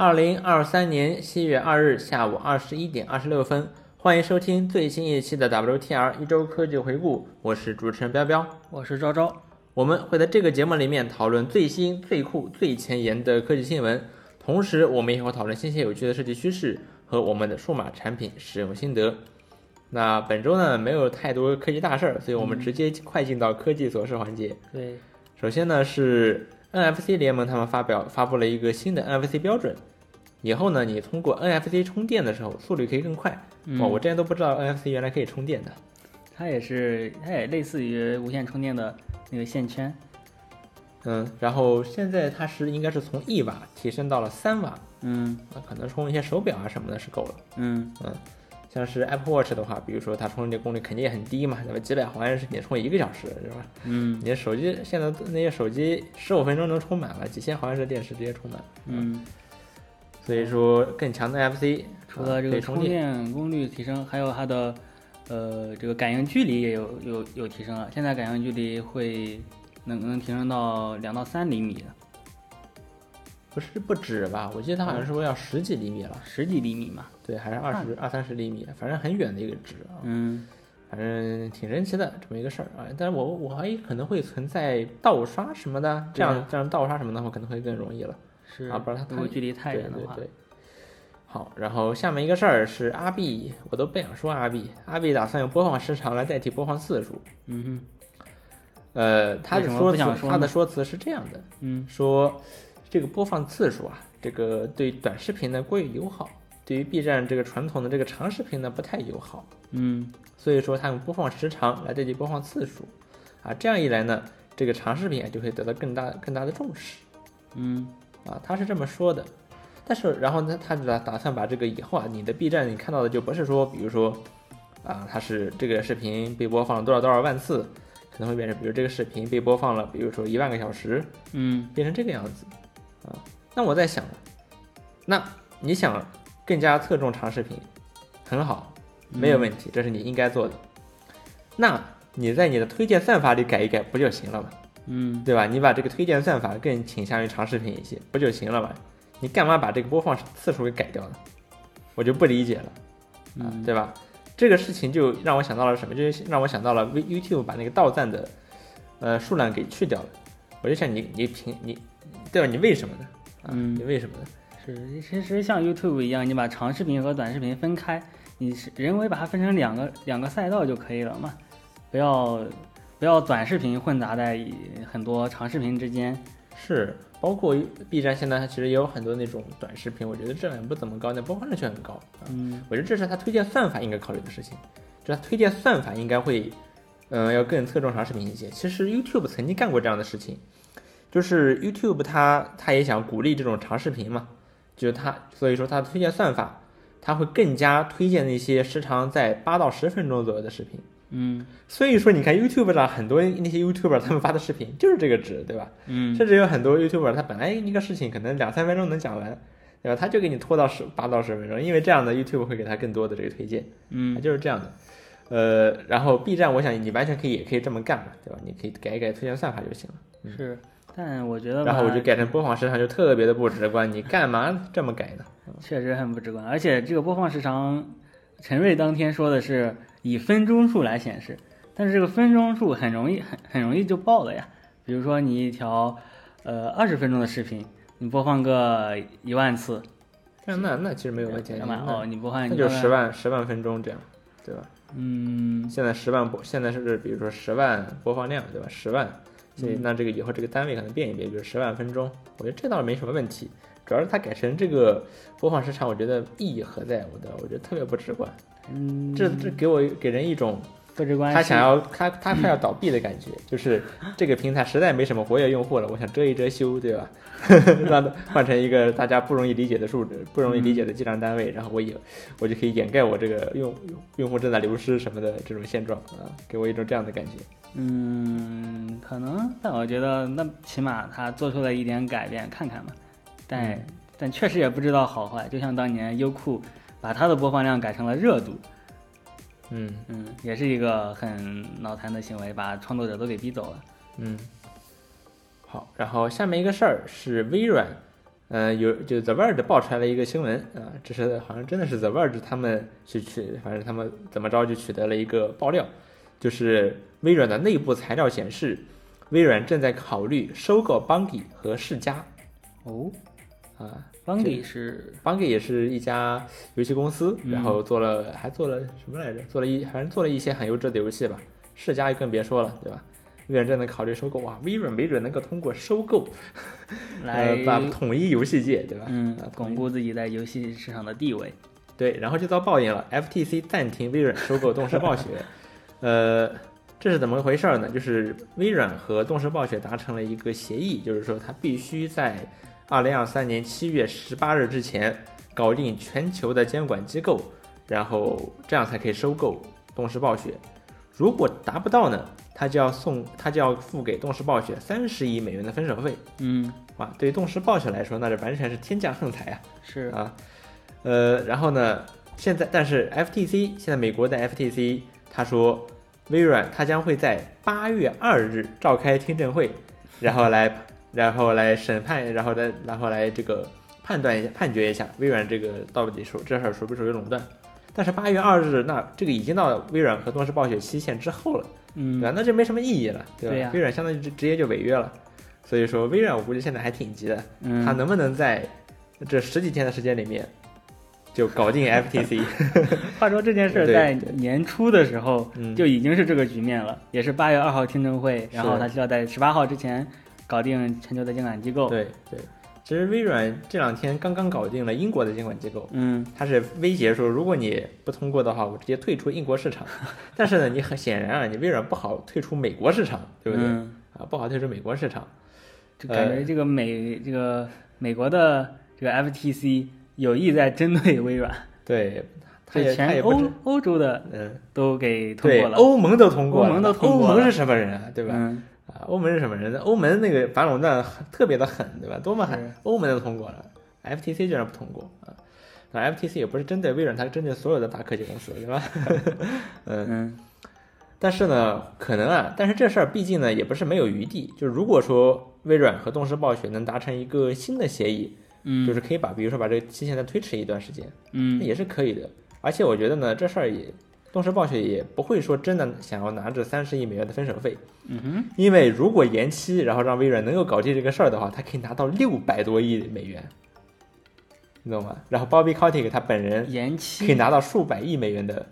二零二三年七月二日下午二十一点二十六分，欢迎收听最新一期的 WTR 一周科技回顾，我是主持人彪彪，我是昭昭。我们会在这个节目里面讨论最新、最酷、最前沿的科技新闻，同时我们也会讨论新鲜有趣的设计趋势和我们的数码产品使用心得。那本周呢，没有太多科技大事儿，所以我们直接快进到科技琐事环节。对，首先呢是 NFC 联盟他们发表发布了一个新的 NFC 标准，以后呢你通过 NFC 充电的时候速率可以更快。哇，我之前都不知道 NFC 原来可以充电的。它也是，它也类似于无线充电的那个线圈。嗯，然后现在它是应该是从一瓦提升到了三瓦。嗯，那可能充一些手表啊什么的是够了。嗯嗯。像是 Apple Watch 的话，比如说它充电功率肯定也很低嘛，对吧？几百毫安时你充一个小时，是吧？嗯，你的手机现在那些手机十五分钟能充满了，几千毫安时电池直接充满。嗯，所以说更强的 NFC，除了这个充电功率提升，还有它的呃这个感应距离也有有有提升了。现在感应距离会能能提升到两到三厘米的。不是不止吧？我记得他好像是说要十几厘米了，十几厘米嘛？对，还是二十二三十厘米，反正很远的一个值啊。嗯，反正挺神奇的这么一个事儿啊。但是我我怀疑可能会存在盗刷什么的，这样这样盗刷什么的话可能会更容易了。是啊，不然它如果距离太远的话。对对对。好，然后下面一个事儿是阿 B，我都不想说阿 B，阿 B 打算用播放时长来代替播放次数。嗯哼。呃，他的说辞他的说辞是这样的，嗯，说。这个播放次数啊，这个对短视频呢过于友好，对于 B 站这个传统的这个长视频呢不太友好。嗯，所以说它用播放时长来代替播放次数，啊，这样一来呢，这个长视频啊就会得到更大更大的重视。嗯，啊，他是这么说的。但是然后呢，他打打算把这个以后啊，你的 B 站你看到的就不是说，比如说啊，它是这个视频被播放了多少多少万次，可能会变成比如这个视频被播放了，比如说一万个小时，嗯，变成这个样子。啊，那我在想，那你想更加侧重长视频，很好，没有问题，这是你应该做的。那你在你的推荐算法里改一改不就行了吗？嗯，对吧？你把这个推荐算法更倾向于长视频一些，不就行了吗？你干嘛把这个播放次数给改掉呢？我就不理解了，啊，对吧？这个事情就让我想到了什么？就是让我想到了 YouTube 把那个到赞的呃数量给去掉了。我就想你，你凭你。对吧？你为什么呢？嗯，你为什么呢？是，其实像 YouTube 一样，你把长视频和短视频分开，你是人为把它分成两个两个赛道就可以了嘛？不要不要短视频混杂在很多长视频之间。是，包括 B 站现在它其实也有很多那种短视频，我觉得质量不怎么高，但播放量却很高。嗯，我觉得这是它推荐算法应该考虑的事情，就它推荐算法应该会，嗯，要更侧重长视频一些。其实 YouTube 曾经干过这样的事情。就是 YouTube，它它也想鼓励这种长视频嘛，就是它，所以说它推荐算法，它会更加推荐那些时长在八到十分钟左右的视频。嗯，所以说你看 YouTube 上很多那些 YouTuber 他们发的视频就是这个值，对吧？嗯，甚至有很多 YouTuber 他本来一个事情可能两三分钟能讲完，对吧？他就给你拖到十八到十分钟，因为这样的 YouTube 会给他更多的这个推荐。嗯，就是这样的。呃，然后 B 站，我想你完全可以也可以这么干嘛，对吧？你可以改一改推荐算法就行了。是。但我觉得，然后我就改成播放时长，就特别的不直观。你干嘛这么改呢？确实很不直观。而且这个播放时长，陈瑞当天说的是以分钟数来显示，但是这个分钟数很容易很很容易就爆了呀。比如说你一条呃二十分钟的视频，你播放个一万次，那那那其实没有问题。哦，你播放那就十万十万分钟这样，对吧？嗯，现在十万播，现在是比如说十万播放量，对吧？十万。所以那这个以后这个单位可能变一变，比如十万分钟，我觉得这倒是没什么问题。主要是它改成这个播放时长，我觉得意义何在？我的我觉得特别不直观。嗯，这这给我给人一种他想要他他快要倒闭的感觉，就是这个平台实在没什么活跃用户了，我想遮一遮羞，对吧？让它换成一个大家不容易理解的数值，不容易理解的计量单位，然后我以我就可以掩盖我这个用用户正在流失什么的这种现状啊，给我一种这样的感觉。嗯，可能，但我觉得那起码他做出了一点改变，看看嘛。但但确实也不知道好坏，就像当年优酷把它的播放量改成了热度，嗯嗯，也是一个很脑残的行为，把创作者都给逼走了。嗯，好，然后下面一个事儿是微软，呃，有就 The Verge 爆出来了一个新闻啊，这是好像真的是 The Verge 他们去取，反正他们怎么着就取得了一个爆料，就是微软的内部材料显示，微软正在考虑收购 Bungie 和世嘉哦，啊。Bungie 是 Bungie 也是一家游戏公司，嗯然后做了还做了什么来着？做了一反正做了一些很优质的游戏吧。世嘉更别说了，对吧？微软正在考虑收购，哇，微软没准能够通过收购，来呃，把统一游戏界，对吧？嗯啊，巩固自己在游戏市场的地位。对，然后就遭报应了，FTC 暂停微软收购动视暴雪。呃，这是怎么回事呢？就是微软和动视暴雪达成了一个协议，就是说它必须在二零二三年七月十八日之前搞定全球的监管机构，然后这样才可以收购动视暴雪。如果达不到呢，他就要送，他就要付给动视暴雪三十亿美元的分手费。嗯，哇，对于动视暴雪来说，那这完全是天降横财啊！是啊，呃，然后呢，现在但是 FTC 现在美国的 FTC 他说，微软它将会在八月二日召开听证会，然后来然后来审判，然后再然后来这个判断一下判决一下微软这个到底属这事儿属不属于垄断。但是八月二日，那这个已经到微软和动视暴雪期限之后了，对嗯吧？那就没什么意义了，对吧？微软相当于直直接就违约了，所以说微软我估计现在还挺急的，嗯，他能不能在这十几天的时间里面就搞定 FTC？话说这件事儿在年初的时候嗯就已经是这个局面了，也是八月二号听证会，然后他需要在十八号之前搞定全球的监管机构。，对对，其实微软这两天刚刚搞定了英国的监管机构，嗯他是威胁说，如果你不通过的话，我直接退出英国市场。但是呢，你很显然啊，你微软不好退出美国市场，对不对？嗯，啊，不好退出美国市场。就感呃觉这个美这个美国的这个 FTC 有意在针对微软，对，他对也他全欧欧洲的嗯，都给通过，了。欧盟都通过了，欧盟都通过了欧盟是什么人啊？对吧？嗯啊，欧盟是什么人？欧盟那个反垄断特别的狠，对吧？多么狠，欧盟都通过了，FTC 居然不通过啊！那 FTC 也不是针对微软，它是针对所有的大科技公司，对吧？嗯，嗯但是呢，可能啊，但是这事儿毕竟呢也不是没有余地。就如果说微软和动视暴雪能达成一个新的协议，嗯，就是可以把，比如说把这个期限再推迟一段时间，那嗯也是可以的。而且我觉得呢，这事儿也动视暴雪也不会说真的想要拿这三十亿美元的分手费，嗯哼因为如果延期，然后让微软能够搞定这个事儿的话，他可以拿到六百多亿美元，你懂吗？然后 Bobby Kotick 他本人延期可以拿到数百亿美元的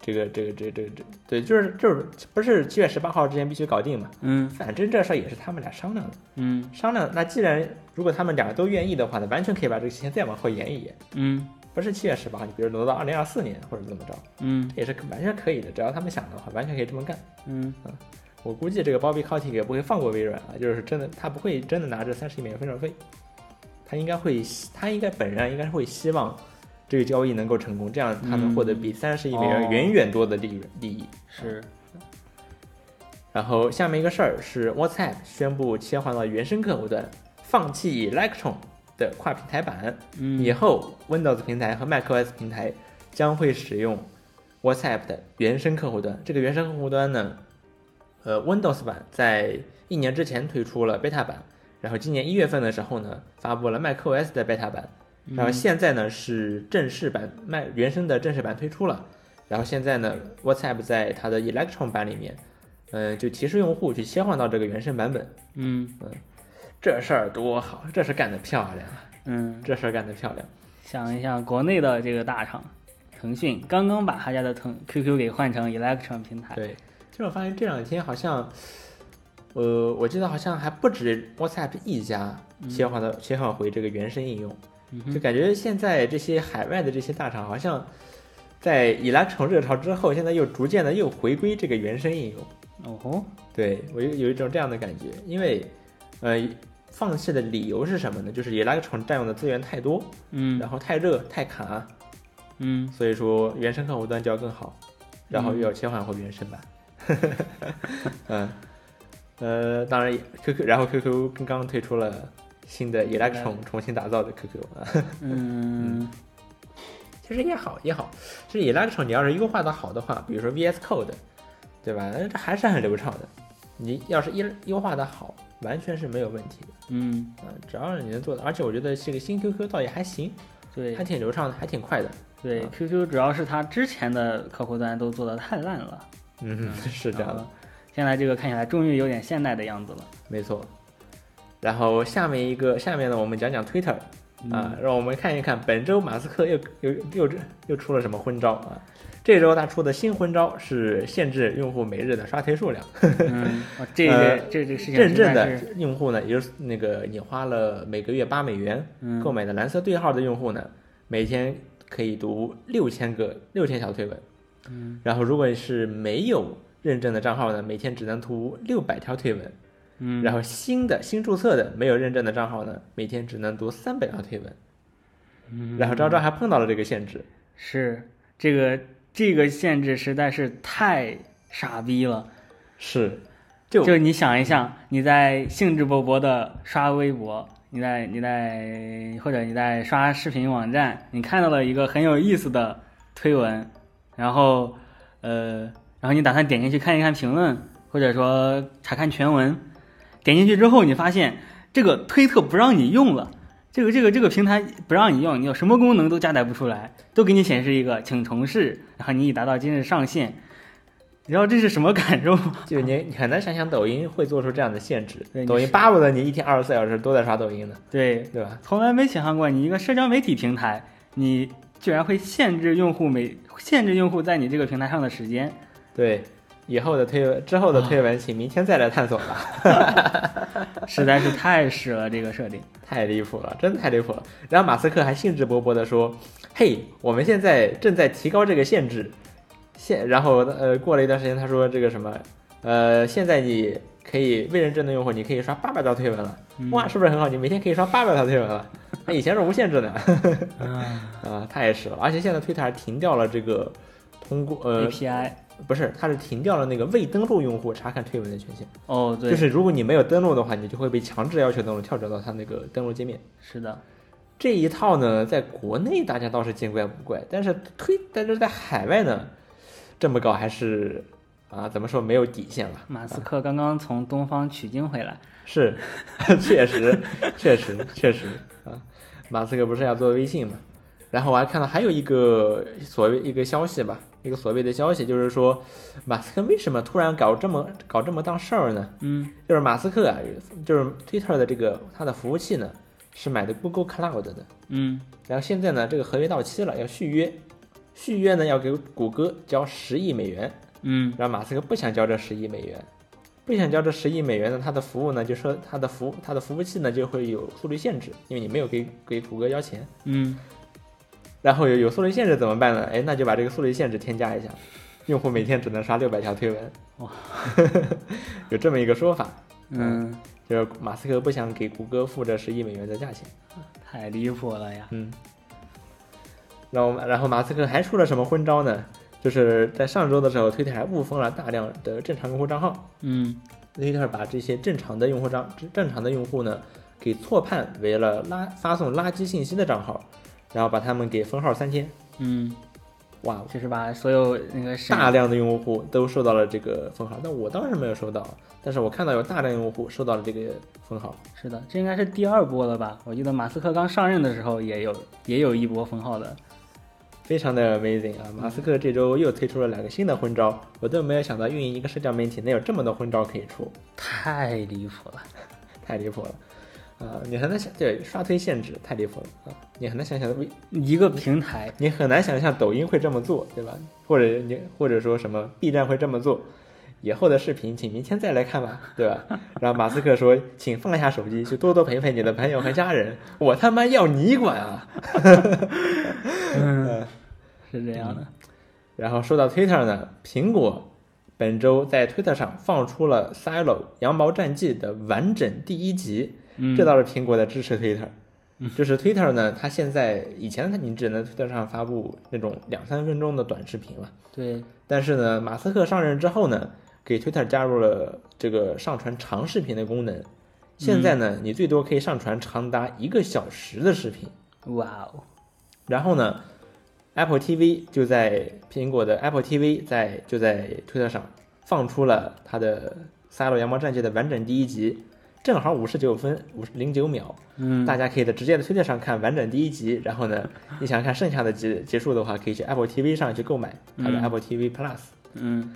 这个这个这个这个这对，就是就是不是七月十八号之前必须搞定嘛？嗯反正这事儿也是他们俩商量的，嗯商量。那既然如果他们两个都愿意的话呢，完全可以把这个期限再往后延一延，嗯不是七月十八，你比如挪到二零二四年或者怎么着，嗯。这也是完全可以的，只要他们想的话，完全可以这么干。嗯。啊我估计这个 Bobby Kotick 也不会放过微软啊，就是真的，他不会真的拿这三十亿美元分手费，他应该会，他应该本人啊应该是会希望这个交易能够成功，这样他能获得比三十亿美元哦。远远多的利润。利益。是。然后下面一个事儿是 WhatsApp 宣布切换到原生客户端，放弃 Electron 的跨平台版，嗯。以后 Windows 平台和 macOS 平台将会使用 WhatsApp 的原生客户端。这个原生客户端呢，呃，Windows 版在一年之前推出了 beta 版，然后今年一月份的时候呢，发布了 macOS 的 beta 版，然后现在呢是正式版麦原生的正式版推出了，然后现在呢，WhatsApp 在它的 Electron 版里面，嗯、就提示用户去切换到这个原生版本，嗯这事儿多好，这事干得漂亮啊，嗯，这事儿干得漂亮。想一想国内的这个大厂，腾讯刚刚把他家的腾 QQ 给换成 Electron 平台，对，其实我发现这两天好像，呃，我记得好像还不止 WhatsApp 一家切换到、切换回这个原生应用，嗯就感觉现在这些海外的这些大厂好像在 Electron 热潮之后，现在又逐渐的又回归这个原生应用。哦吼，对我有有一种这样的感觉，因为呃，放弃的理由是什么呢？就是 Electron 占用的资源太多，嗯然后太热太卡，嗯所以说原生客户端就要更好，然后又要切换回原生版。嗯，呃，当然 QQ，然后 QQ 刚刚推出了新的 Electron 重新打造的 QQ 啊，嗯其实也好也好，其实 Electron 你要是优化的好的话，比如说 VS Code，对吧？那这还是很流畅的。你要是优优化的好，完全是没有问题的。嗯，啊，只要是你能做的，而且我觉得这个新 QQ 倒也还行，对还挺流畅的，还挺快的。对啊，QQ 主要是它之前的客户端都做的太烂了，嗯，是这样的，现在这个看起来终于有点现代的样子了。没错。然后下面一个，下面呢，我们讲讲 Twitter 嗯啊，让我们看一看本周马斯克又又又又出了什么昏招啊？这周他出的新昏招是限制用户每日的刷推数量。嗯，哦这这这个事情认证的用户呢，也就是那个你花了每个月八美元嗯购买的蓝色对号的用户呢，每天可以读六千个六千条推文。嗯，然后如果是没有认证的账号呢，每天只能读六百条推文。嗯，然后新的新注册的没有认证的账号呢，每天只能读三百条推文。嗯然后招招还碰到了这个限制，是这个这个限制实在是太傻逼了。是，就就你想一想，你在兴致勃勃的刷微博，你在你在或者你在刷视频网站，你看到了一个很有意思的推文，然后呃，然后你打算点进去看一看评论，或者说查看全文，点进去之后，你发现这个推特不让你用了。这个这个这个平台不让你用，你有什么功能都加载不出来，都给你显示一个请重试，然后你已达到今日上限，然后这是什么感受？就你你很难想象抖音会做出这样的限制 抖音巴不得你一天二十四小时都在刷抖音呢，对，对吧？从来没想象过，你一个社交媒体平台，你居然会限制用户每限制用户在你这个平台上的时间。对，以后的推文之后的推文，请明天再来探索吧。实在是太屎了，这个设定。太离谱了，真的太离谱了。然后马斯克还兴致勃勃地说：“嘿，我们现在正在提高这个限制，现然后呃，过了一段时间，他说这个什么，呃，现在你可以未认证的用户，你可以刷八百条推文了，嗯哇，是不是很好？你每天可以刷八百条推文了，那 以前是无限制的啊 啊，太屎了。而且现在推特还停掉了这个通过呃，，API 不是，它是停掉了那个未登录用户查看推文的权限，哦，对，就是如果你没有登录的话，你就会被强制要求登录，跳转到它那个登录界面。是的，这一套呢，在国内大家倒是见怪不怪，但是推，但是在海外呢，这么搞还是啊，怎么说没有底线了？马斯克刚刚从东方取经回来，是，确实，确实，确实啊，马斯克不是要做微信嘛？然后我还看到还有一个所谓一个消息吧，一个所谓的消息，就是说马斯克为什么突然搞这么搞这么档事儿呢？嗯。就是马斯克啊，就是 Twitter 的这个他的服务器呢是买的 Google Cloud 的，嗯。然后现在呢，这个合约到期了，要续约，续约呢要给谷歌交十亿美元，嗯。然后马斯克不想交这十亿美元，不想交这十亿美元呢，他的服务呢就说他的服他的服务器呢就会有速率限制，因为你没有给给谷歌交钱，嗯，然后有有速率限制怎么办呢？哎，那就把这个速率限制添加一下，用户每天只能刷六百条推文，哇，有这么一个说法，嗯，就是马斯克不想给谷歌付这十亿美元的价钱。太离谱了呀！嗯，然后然后马斯克还出了什么昏招呢？就是在上周的时候，推特还误封了大量的正常用户账号。嗯推特把这些正常的用户账正常的用户呢，给错判为了垃发送垃圾信息的账号，然后把他们给封号三天。嗯，哇，就是把所有那个大量的用户都受到了这个封号，但我当时没有收到，但是我看到有大量用户受到了这个封号。是的，这应该是第二波了吧？我记得马斯克刚上任的时候也有也有一波封号的。非常的 amazing 啊！马斯克这周又推出了两个新的昏招，我都没有想到运营一个社交媒体能有这么多昏招可以出，太离谱了。太离谱了啊！你很难想，对刷推限制太离谱了啊！你很难想象为一个平台，你很难想象抖音会这么做，对吧？或者你或者说什么 B 站会这么做，以后的视频请明天再来看吧，对吧？然后马斯克说，请放下手机，去多多陪陪你的朋友和家人，我他妈要你管啊！嗯，是这样的。然后说到 Twitter 呢，苹果本周在 Twitter 上放出了《Silo 羊毛战记》的完整第一集，嗯，这倒是苹果在支持 Twitter。就是 Twitter 呢，它现在以前它你只能 Twitter 上发布那种两三分钟的短视频了，对，但是呢，马斯克上任之后呢，给 Twitter 加入了这个上传长视频的功能。现在呢，你最多可以上传长达一个小时的视频。哇哦，然后呢，Apple TV 就在苹果的 Apple TV 在就在推特上放出了它的《萨洛羊毛战记》的完整第一集，正好五十九分五零九秒，嗯，大家可以在直接的推特上看完整第一集。然后呢，你想看剩下的集结束的话，可以去 Apple TV 上去购买它的嗯。Apple TV Plus，、嗯，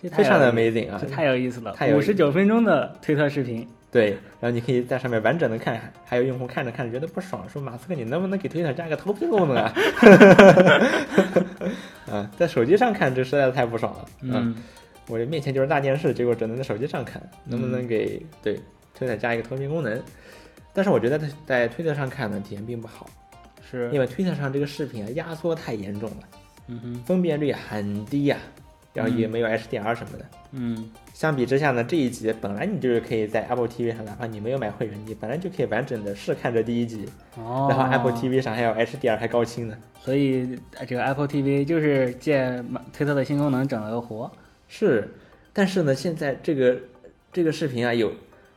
这太非常的 amazing 啊这！太有意思了。太，有意思五十九分钟的推特视频，对，然后你可以在上面完整的看，还有用户看着看着觉得不爽，说马斯克你能不能给推特加个投屏功能啊？啊，在手机上看这实在是太不爽了。嗯。我这面前就是大电视，结果只能在手机上看，能不能给、对推特加一个投屏功能？但是我觉得在在推特上看呢，体验并不好，是，因为推特上这个视频啊压缩太严重了，嗯哼，分辨率很低呀、然后也没有 HDR 什么的。嗯相比之下呢，这一集本来你就是可以在 Apple TV 上，哪怕你没有买会员，你本来就可以完整的试看这第一集，哦，然后 Apple TV 上还有 HDR 还高清呢。所以呃这个 Apple TV 就是借推特的新功能整了个活，是，但是呢，现在这个这个视频啊有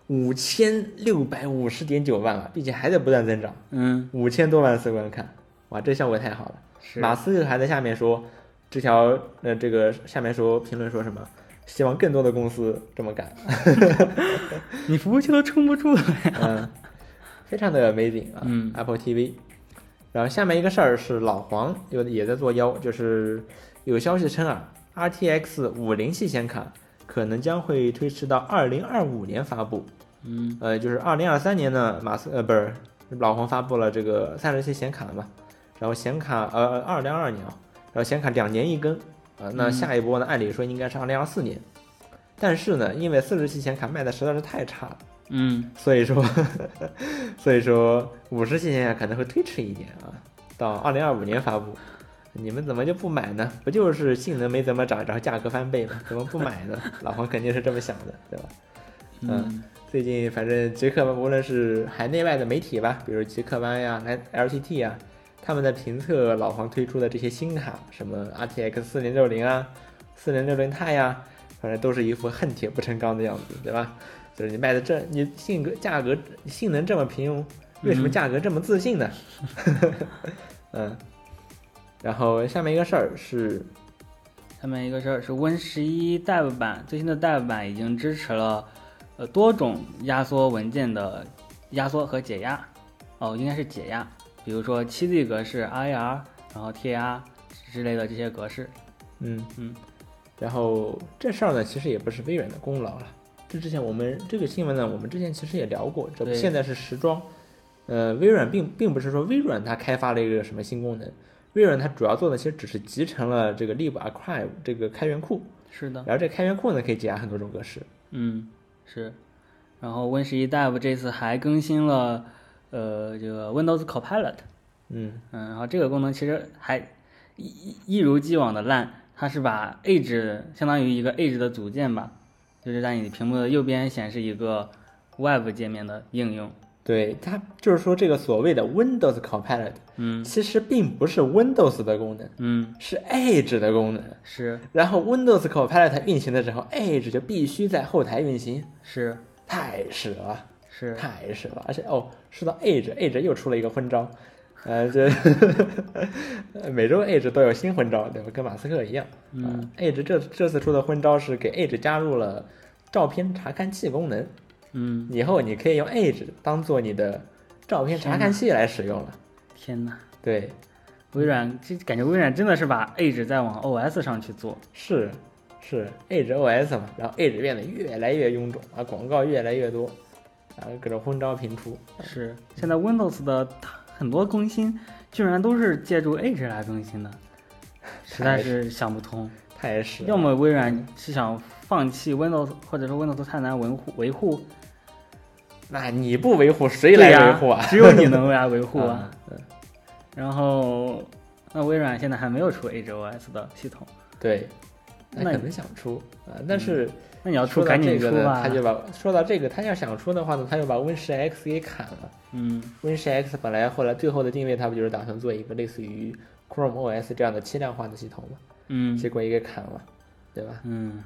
五千六百五十点九万了，并且还在不断增长，嗯，五千多万次观看，哇，这效果太好了。是，马斯克还在下面说，这条呃这个下面说评论说什么？希望更多的公司这么干，你服务器都撑不住了，嗯，非常的 amazing 啊、嗯 a p p l e TV。然后下面一个事儿是老黄又也在作妖，就是有消息称啊，RTX 五零系显卡可能将会推迟到二零二五年发布。嗯。呃，就是二零二三年呢，马斯呃不是老黄发布了这个散热器显卡嘛，然后显卡呃二零二二年啊，然后显卡两年一更。啊、呃那嗯。下一波呢，按理说应该是二零二四年，但是呢，因为四十系显卡卖的实在是太差了。嗯。所以说，所以说五十系显卡可能会推迟一点啊，到二零二五年发布。你们怎么就不买呢？不就是性能没怎么涨，然后价格翻倍吗？怎么不买呢？老黄肯定是这么想的，对吧？嗯最近反正极客无论是海内外的媒体吧，比如极客湾呀、L LTT 呀，他们在评测老黄推出的这些新卡，什么 RTX 四零六零啊、四零六零 i 呀，反正都是一副恨铁不成钢的样子，对吧？就是你卖的这，你性格价格性能这么平庸，为什么嗯价格这么自信呢？嗯，然后下面一个事儿是，下面一个事儿是 Win 十一 Dev 版最新的 Dev 版已经支持了呃多种压缩文件的压缩和解压，哦，应该是解压，比如说 7Z 格式、RAR，然后 TAR 之类的这些格式。嗯嗯，然后这事儿呢，其实也不是微软的功劳了。这之前我们这个新闻呢，我们之前其实也聊过，这不现在是时装。呃，微软并并不是说微软它开发了一个什么新功能，微软它主要做的其实只是集成了这个 libarchive 这个开源库，是的，然后这开源库呢可以解压很多种格式。嗯，是。然后 Win 十一 Dev 这次还更新了呃这个 Windows Copilot，嗯嗯，然后这个功能其实还一一一如既往的烂，它是把 Edge 相当于一个 Edge 的组件吧，就是在你屏幕的右边显示一个 Web 界面的应用。对，它就是说这个所谓的 Windows Copilot，嗯其实并不是 Windows 的功能，嗯，是 Edge 的功能。是然后 Windows Copilot 运行的时候，Edge 就必须在后台运行，是太屎了。是，太屎了，而且哦，说到 Edge，Edge 又出了一个昏招，呃，这 每周 Edge 都有新昏招，对吧？跟马斯克一样。嗯啊，Edge 这这次出的昏招是给 Edge 加入了照片查看器功能，嗯，以后你可以用 Edge 当做你的照片查看器来使用了。天哪！对，微软这感觉微软真的是把 Edge 在往 OS 上去做。是是 Edge OS 嘛，然后 Edge 变得越来越臃肿啊，广告越来越多，啊，各种昏招频出。是，现在 Windows 的很多更新居然都是借助 Edge 来更新的，实在是想不通。太屎了！要么微软是想放弃 Windows，或者说 Windows 太难维护维护，那你不维护谁来维护啊？只有你能为来维护啊。嗯，然后，那微软现在还没有出 Edge OS 的系统，对，他那可能想出啊，但是那你要出赶紧出吧他。就把说到这个，他要想出的话呢，他又把 Win 十 X 给砍了。嗯 Win 十 X 本来后来最后的定位，他不就是打算做一个类似于 Chrome OS 这样的轻量化的系统吗？嗯结果也给砍了，对吧？嗯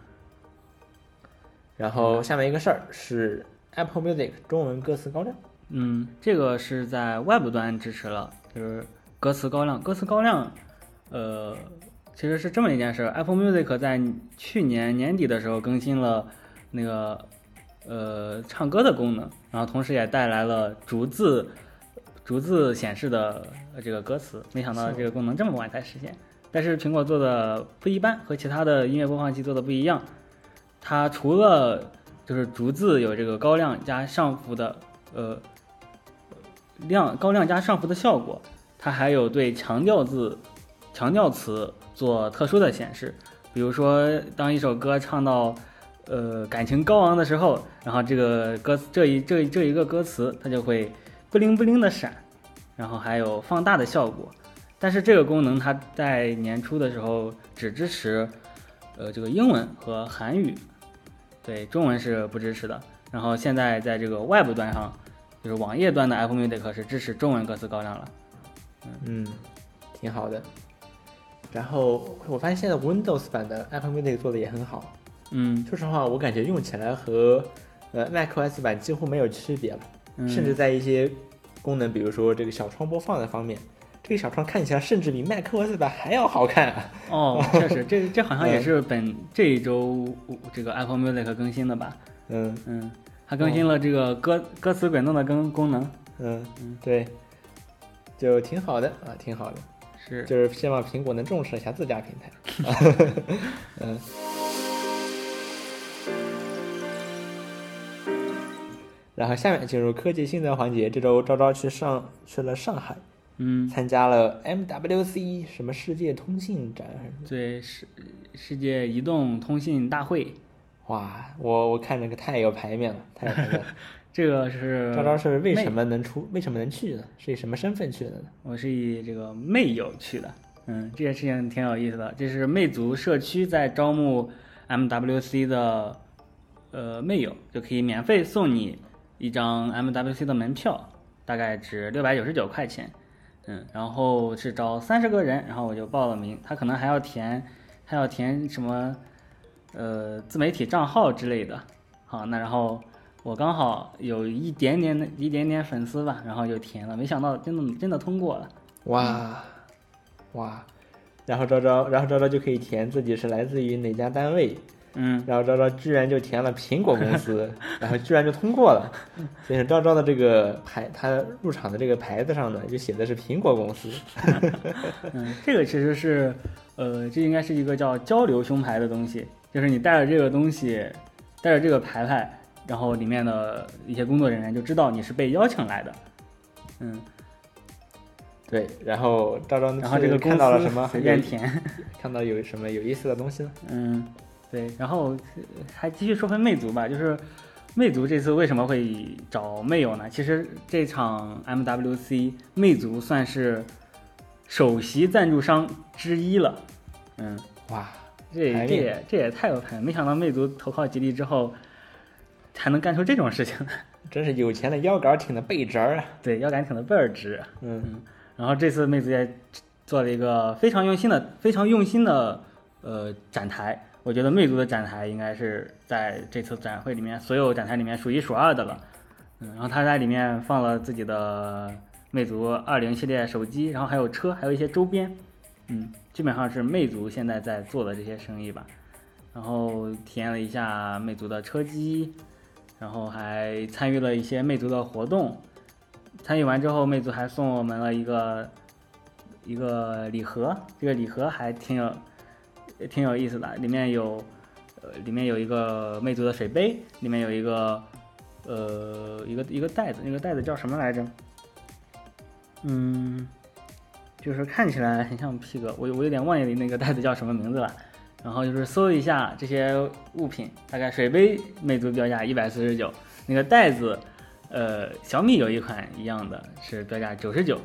然后下面一个事儿是 Apple Music 中文歌词高亮。嗯，这个是在 Web 端支持了，就是歌词高亮。歌词高亮，呃，其实是这么一件事儿。Apple Music 在去年年底的时候更新了那个呃唱歌的功能，然后同时也带来了逐字逐字显示的这个歌词。没想到这个功能这么晚才实现，但是苹果做的不一般，和其他的音乐播放器做的不一样。它除了就是逐字有这个高亮加上浮的呃亮高亮加上浮的效果，它还有对强调字强调词做特殊的显示。比如说，当一首歌唱到呃感情高昂的时候，然后这个歌这一这一这一个歌词它就会不灵不灵的闪，然后还有放大的效果。但是这个功能它在年初的时候只支持呃这个英文和韩语，对中文是不支持的。然后现在在这个外部端上，就是网页端的 Apple Music 是支持中文歌词高亮了。嗯，挺好的。然后我发现现在 Windows 版的 Apple Music 做的也很好。嗯，说实话，我感觉用起来和呃 macOS 版几乎没有区别了，嗯甚至在一些功能，比如说这个小窗播放的方面，这个小窗看起来甚至比 macOS 版还要好看啊。哦，确实，这这好像也是本这一周这个 Apple Music 更新的吧？嗯嗯，它更新了这个歌歌词滚动的功功能，嗯嗯，对，就挺好的啊，挺好的。是就是希望苹果能重视一下自家平台。嗯。然后下面进入科技新闻环节，这周昭昭去上去了上海，嗯，参加了 MWC 什么世界通信展，对世世界移动通信大会，哇，我我看这个太有排面了，太有排面了。这个是 昭昭是为什么？么能出？为什么能去呢？是以什么身份去的呢？我是以这个魅友去的，嗯，这件事情挺有意思的。这是魅族社区在招募 MWC 的呃魅友，就可以免费送你一张 MWC 的门票，大概值六百九十九块钱。嗯，然后是招三十个人，然后我就报了名。他可能还要填，还要填什么呃自媒体账号之类的。好，那然后我刚好有一点点的一点点粉丝吧，然后就填了，没想到真的真的通过了。哇，哇，然后招招，然后招招就可以填自己是来自于哪家单位，嗯，然后昭昭居然就填了苹果公司，然后居然就通过了。所以昭昭的这个牌，他入场的这个牌子上呢，就写的是苹果公司。嗯，这个其实是，呃，这应该是一个叫交流胸牌的东西，就是你带着这个东西，带着这个牌牌，然后里面的一些工作人员就知道你是被邀请来的。嗯，对，然后昭昭然后这个看到了什么？随便填。看到有什么有意思的东西呢？嗯，对，然后呃还继续说回魅族吧，就是魅族这次为什么会找魅友呢？其实这场 MWC 魅族算是首席赞助商之一了。嗯，哇，这排面这也这也太有才了，没想到魅族投靠吉利之后，还能干出这种事情来。真是有钱的腰杆挺的背直啊！对，腰杆挺的倍儿直。嗯然后这次魅族也做了一个非常用心的、非常用心的呃展台。我觉得魅族的展台应该是在这次展会里面所有展台里面数一数二的了。嗯，然后他在里面放了自己的魅族二零系列手机，然后还有车，还有一些周边。嗯，基本上是魅族现在在做的这些生意吧。然后体验了一下魅族的车机，然后还参与了一些魅族的活动。参与完之后，魅族还送我们了一个一个礼盒，这个礼盒还挺有也挺有意思的，里面有呃里面有一个魅族的水杯，里面有一个呃一个一个袋子，那个袋子叫什么来着？嗯，就是看起来很像皮革，我我有点忘记那个袋子叫什么名字了。然后就是搜一下这些物品，大概水杯魅族标价一百四十九，那个袋子，呃，小米有一款一样的，是标价九十九。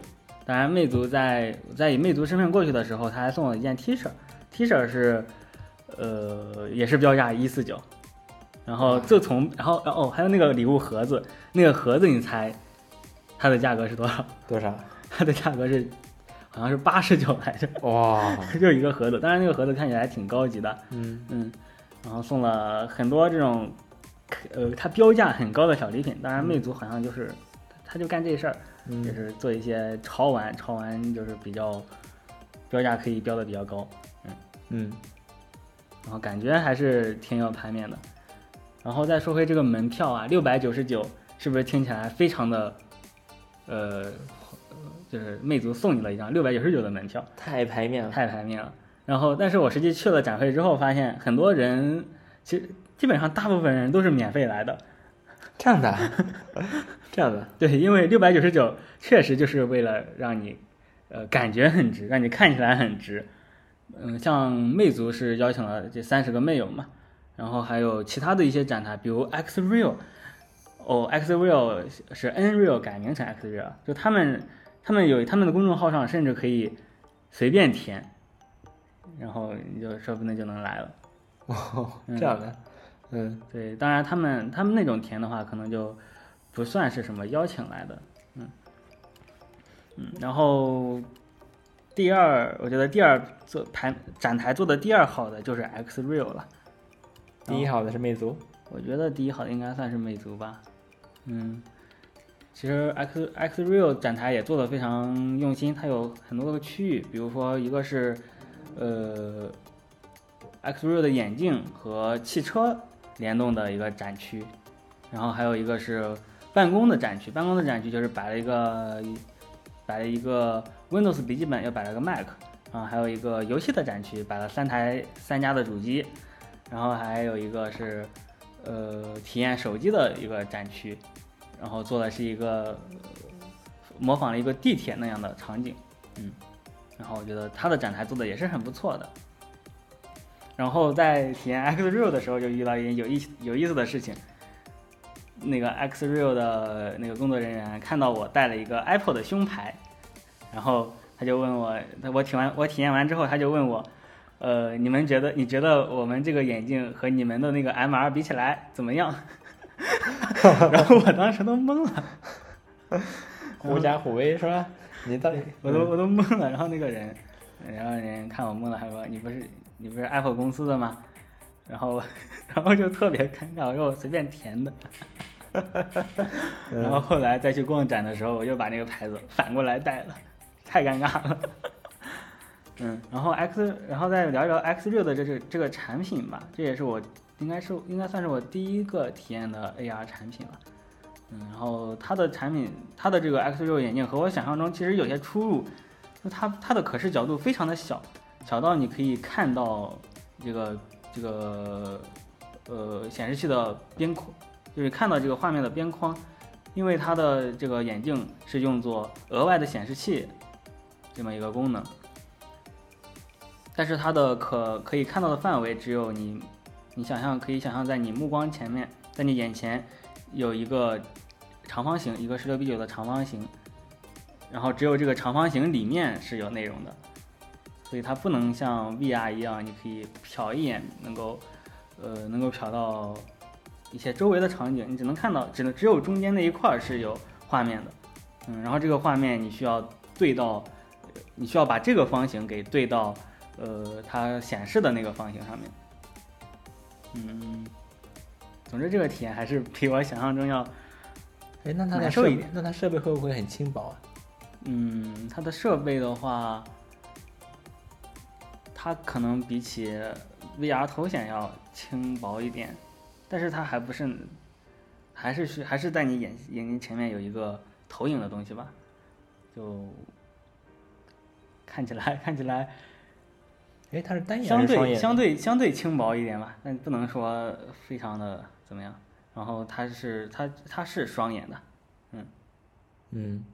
当然，魅族在在以魅族身份过去的时候，他还送了一件 T 恤，T 恤是，呃，也是标价一四九。然后自从，然后哦，还有那个礼物盒子，那个盒子你猜它的价格是多少？多少？它的价格是好像是八十九来着，哇，就一个盒子。当然，那个盒子看起来挺高级的，嗯嗯，然后送了很多这种，呃，它标价很高的小礼品。当然，魅族好像就是，他就干这事儿，就嗯是做一些潮玩，潮玩就是比较标价可以标的比较高，嗯，然后感觉还是挺有排面的。然后再说回这个门票啊，六百九十九，是不是听起来非常的，呃，就是魅族送你了一张六百九十九的门票，太排面了。太排面了。然后，但是我实际去了展会之后，发现很多人其实基本上大部分人都是免费来的。这样的啊，这样的，对，因为六百九十九确实就是为了让你，呃，感觉很值，让你看起来很值。嗯，像魅族是邀请了这三十个魅友嘛，然后还有其他的一些展台，比如 X Real，哦，X Real 是 N Real 改名成 X Real，就他们他们有他们的公众号上甚至可以随便填，然后你就说不定就能来了。哦，这样的，嗯，对，当然他们他们那种填的话，可能就不算是什么邀请来的，嗯嗯，然后第二，我觉得第二做排展台做的第二好的就是 X Real 了，第一好的是魅族，我觉得第一好的应该算是魅族吧，嗯，其实 X X Real 展台也做的非常用心，它有很多个区域，比如说一个是呃 X Real 的眼镜和汽车联动的一个展区，然后还有一个是办公的展区，办公的展区就是摆了一个摆了一个 Windows 笔记本，又摆了个 Mac，啊，还有一个游戏的展区，摆了三台三家的主机，然后还有一个是呃体验手机的一个展区，然后做的是一个、模仿了一个地铁那样的场景，嗯，然后我觉得它的展台做的也是很不错的。然后在体验 X Real 的时候，就遇到一件有意有意思的事情。那个 X Real 的那个工作人员看到我带了一个 Apple 的胸牌，然后他就问我，我体完我体验完之后，他就问我，呃，你们觉得你觉得我们这个眼镜和你们的那个 MR 比起来怎么样？然后我当时都懵了，狐假虎威是吧？你到底我都我都懵了。然后那个人，然后人看我懵了，还说你不是你不是 Apple 公司的吗？然后 然后就特别尴尬，我说我随便填的。然后后来再去逛展的时候，我又把那个牌子反过来戴了，太尴尬了。嗯，然后 X，然后再聊一聊 X 六的这这这个产品吧，这也是我应该是应该算是我第一个体验的 AR 产品了。嗯，然后它的产品，它的这个 X 六眼镜和我想象中其实有些出入，就它它的可视角度非常的小，小到你可以看到这个这个呃显示器的边框，就是看到这个画面的边框，因为它的这个眼镜是用作额外的显示器这么一个功能，但是它的可可以看到的范围只有你，你想象可以想象在你目光前面，在你眼前有一个长方形，一个十六比九的长方形，然后只有这个长方形里面是有内容的，所以它不能像 VR 一样，你可以瞟一眼能够，呃，能够瞟到一些周围的场景，你只能看到，只能只有中间那一块是有画面的，嗯，然后这个画面你需要对到，你需要把这个方形给对到，呃，它显示的那个方形上面，嗯，总之这个体验还是比我想象中要，哎，那它的设点，那它设备会不会很轻薄啊？嗯，它的设备的话，它可能比起 VR 头显要轻薄一点，但是它还不是，还是需还是在你眼眼睛前面有一个投影的东西吧，就看起来 看起来哎，它是单眼相？对相对相对轻薄一点吧，但不能说非常的怎么样。然后它是它它是双眼的，嗯嗯，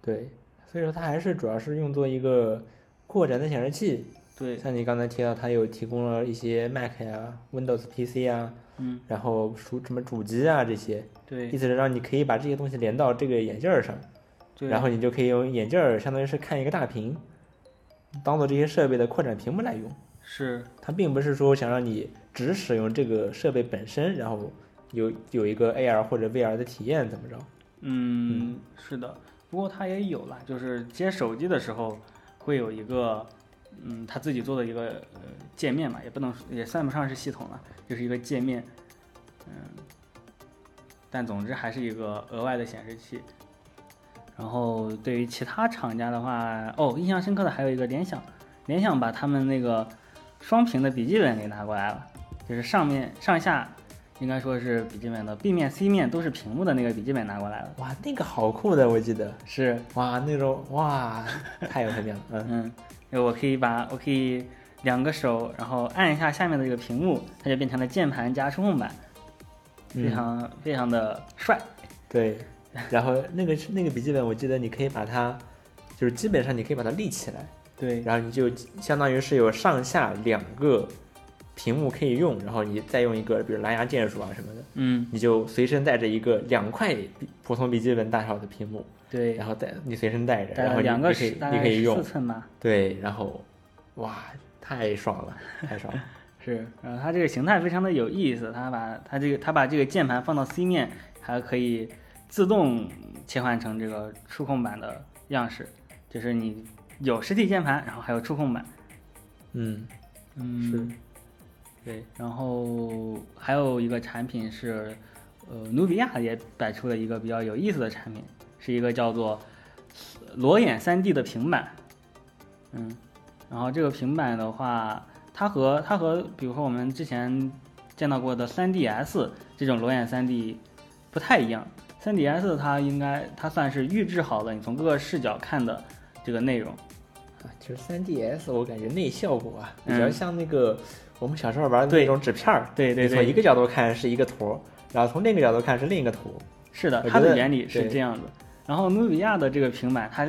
对，所以说它还是主要是用作一个扩展的显示器。对，像你刚才提到，它有提供了一些 Mac 呀、Windows PC 啊，嗯，然后主什么主机啊这些，对意思是让你可以把这些东西连到这个眼镜儿上，对，然后你就可以用眼镜儿，相当于是看一个大屏，当做这些设备的扩展屏幕来用。是它并不是说想让你只使用这个设备本身，然后有有一个 AR 或者 VR 的体验，怎么着？嗯，是的，不过它也有了，就是接手机的时候会有一个，嗯，他自己做的一个呃界面嘛，也不能也算不上是系统了，就是一个界面，嗯，但总之还是一个额外的显示器。然后对于其他厂家的话，哦，印象深刻的还有一个联想，联想把他们那个双屏的笔记本给拿过来了，就是上面上下应该说是笔记本的 B 面、C 面都是屏幕的那个笔记本拿过来了。哇，那个好酷的，我记得是，哇，那种哇，太有特点了，嗯嗯，我可以把我可以两个手，然后按一下下面的这个屏幕，它就变成了键盘加触控板，非嗯，常、非常的帅。对。然后那个是那个笔记本，我记得你可以把它，就是基本上你可以把它立起来，对，然后你就相当于是有上下两个屏幕可以用，然后你再用一个比如蓝牙键鼠啊什么的，嗯，你就随身带着一个两块笔普通笔记本大小的屏幕，对，然后带你随身带着，然后两个你可以你可以用四，寸吧。对，然后哇，太爽了，太爽了，是，然后它这个形态非常的有意思，它把它这个它把这个键盘放到 C 面，还可以自动切换成这个触控板的样式，就是你有实体键盘，然后还有触控板。嗯，嗯，是，对，然后还有一个产品是，呃，努比亚也摆出了一个比较有意思的产品，是一个叫做裸眼 3D 的平板。嗯，然后这个平板的话，它和它和比如说我们之前见到过的 3DS 这种裸眼 3D 不太一样。3DS 它应该它算是预制好的，你从各个视角看的这个内容。啊，其实 3DS 我感觉那效果啊，比较嗯像那个我们小时候玩的那种纸片儿，对对你从一，个角度看是一个图，然后从另一个角度看是另一个图，是的，它的原理是这样子。然后努比亚的这个平板，它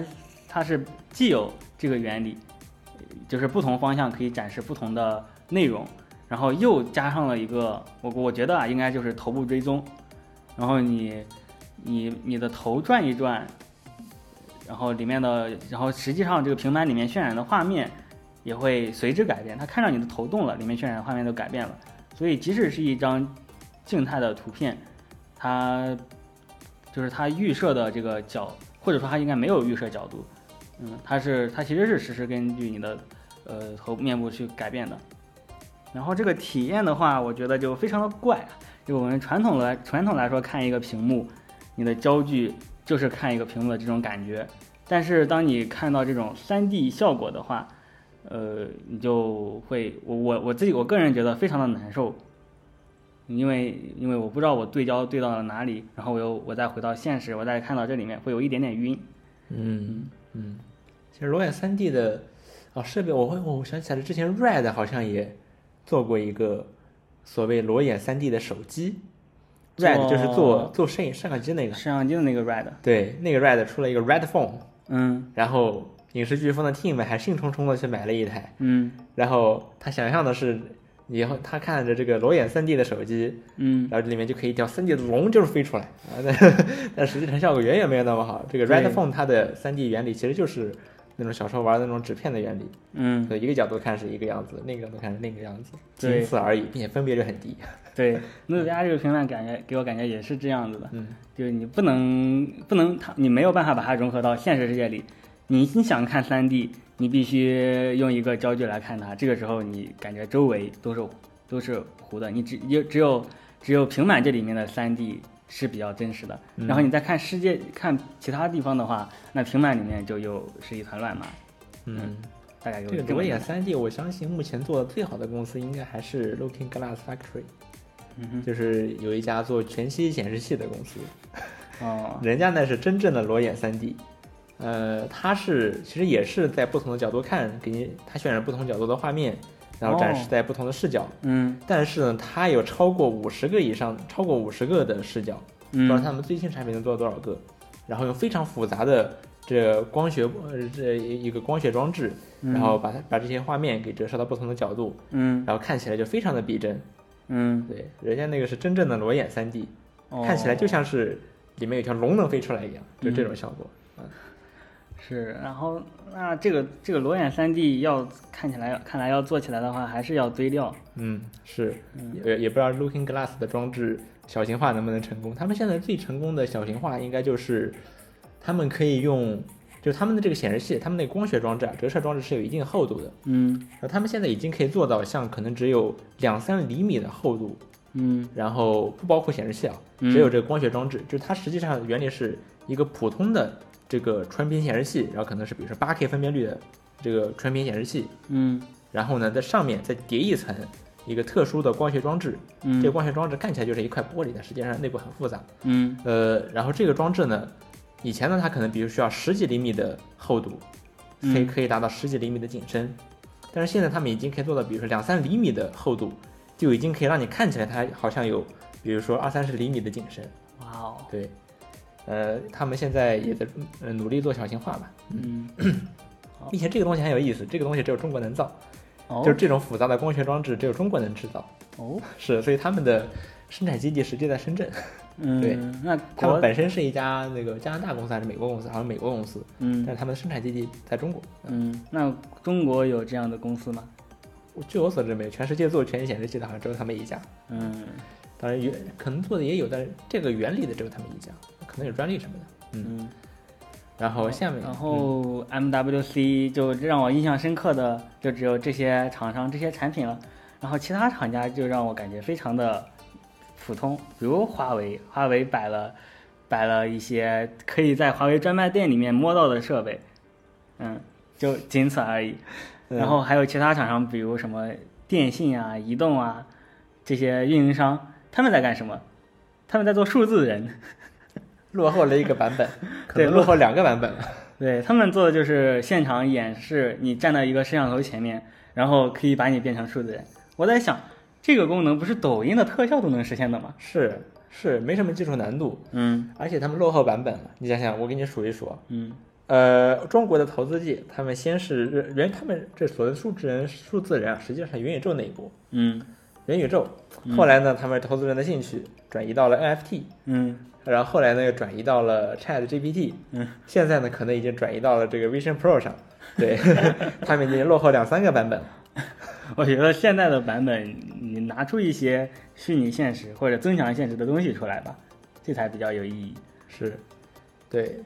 它是既有这个原理，就是不同方向可以展示不同的内容，然后又加上了一个我我觉得啊，应该就是头部追踪，然后你你你的头转一转，然后里面的，然后实际上这个平板里面渲染的画面也会随之改变，它看到你的头动了，里面渲染的画面都改变了，所以即使是一张静态的图片，它就是它预设的这个角，或者说它应该没有预设角度，嗯，它是它其实是实时根据你的呃头面部去改变的。然后这个体验的话，我觉得就非常的怪，就我们传统来传统来说看一个屏幕，你的焦距就是看一个屏幕的这种感觉，但是当你看到这种 3D 效果的话，呃，你就会我我我自己我个人觉得非常的难受，因为因为我不知道我对焦对到了哪里，然后我又我再回到现实，我再看到这里面会有一点点晕。嗯。嗯，其实裸眼 3D 的啊设备，我会我想起来了，之前 Red 好像也做过一个所谓裸眼 3D 的手机，Red 就是做做做摄影摄像机那个，摄像机的那个 Red，对，那个 Red 出了一个 Red Phone，嗯然后影视飓风的 team 还兴冲冲的去买了一台，嗯然后他想象的是。以后他看着这个裸眼 3D 的手机，嗯，然后这里面就可以一条 3D 的龙就是飞出来啊，但但实际上效果远远没有那么好。这个 Red Phone 它的 3D 原理其实就是那种小时候玩的那种纸片的原理，嗯，对一个角度看是一个样子，另一个角度看是另一个样子，仅此而已，并且分别率很低。对，努比亚这个平板感觉给我感觉也是这样子的，嗯，就是你不能不能它你没有办法把它融合到现实世界里，你你想看三 D，你必须用一个焦距来看它，这个时候你感觉周围都是都是糊的，你只有只有只有平板这里面的 3D 是比较真实的，嗯。然后你再看世界看其他地方的话，那平板里面就又是一团乱麻，嗯，大概有这个裸眼这么一个 3D，我相信目前做的最好的公司应该还是 Looking Glass Factory，嗯哼，就是有一家做全息显示器的公司，哦，人家那是真正的裸眼 3D。呃，他是其实也是在不同的角度看，给你他渲染不同角度的画面，然后展示哦在不同的视角。嗯但是呢，它有超过五十个以上，超过五十个的视角，不知道嗯他们最新产品能做到多少个。然后用非常复杂的这光学呃这一个光学装置，嗯，然后把它把这些画面给折射到不同的角度，嗯然后看起来就非常的逼真。嗯，对，人家那个是真正的裸眼 3D，哦看起来就像是里面有条龙能飞出来一样，就这种效果。是，然后那这个这个裸眼 3D 要看起来看来要做起来的话，还是要堆料。嗯，是，嗯也也不知道 Looking Glass 的装置小型化能不能成功。他们现在最成功的小型化应该就是，他们可以用，就他们的这个显示器，他们那光学装置啊，折射装置是有一定厚度的。嗯然后他们现在已经可以做到像可能只有两三厘米的厚度，嗯然后不包括显示器啊，嗯只有这个光学装置，就是它实际上原理是一个普通的这个穿屏显示器，然后可能是比如说八 K 分辨率的这个穿屏显示器，嗯。然后呢在上面再叠一层一个特殊的光学装置，嗯。这个光学装置看起来就是一块玻璃，但实际上内部很复杂。嗯。呃，然后这个装置呢，以前呢它可能比如需要十几厘米的厚度，可以嗯。可以达到十几厘米的景深，但是现在他们已经可以做到，比如说两三厘米的厚度，就已经可以让你看起来它好像有，比如说二三十厘米的景深。哇哦，对，呃，他们现在也在呃努力做小型化吧，嗯。并且这个东西很有意思，这个东西只有中国能造，哦。就是这种复杂的光学装置只有中国能制造，哦。是，所以他们的生产基地实际在深圳，嗯对。那他们本身是一家那个加拿大公司还是美国公司，好像美国公司，嗯。但是他们的生产基地在中国。嗯。那中国有这样的公司吗？据我所知没有，全世界做全景显示器的好像只有他们一家。嗯当然也可能做的也有，但是这个原理的只有他们一家，可能有专利什么的。嗯，嗯，然后下面，然嗯后 MWC 就让我印象深刻的就只有这些厂商这些产品了，然后其他厂家就让我感觉非常的普通，比如华为，华为摆了摆了一些可以在华为专卖店里面摸到的设备，嗯，就仅此而已。嗯然后还有其他厂商，比如什么电信啊、移动啊这些运营商，他们在干什么？他们在做数字人，落后了一个版本，可对能落后两个版本了。对他们做的就是现场演示，你站在一个摄像头前面，然后可以把你变成数字人。我在想，这个功能不是抖音的特效都能实现的吗？是是，没什么技术难度，嗯而且他们落后版本了。你想想，我给你数一数，嗯呃，中国的投资界，他们先是原，他们这所谓的数字人、数字人啊，实际上是元宇宙那一波。嗯元宇宙，后来呢，他们投资人的兴趣转移到了 NFT，嗯然后后来呢又转移到了 Chat GPT，嗯，现在呢可能已经转移到了这个 Vision Pro 上，对，他们已经落后两三个版本了。我觉得现在的版本，你拿出一些虚拟现实或者增强现实的东西出来吧，这才比较有意义。是，对。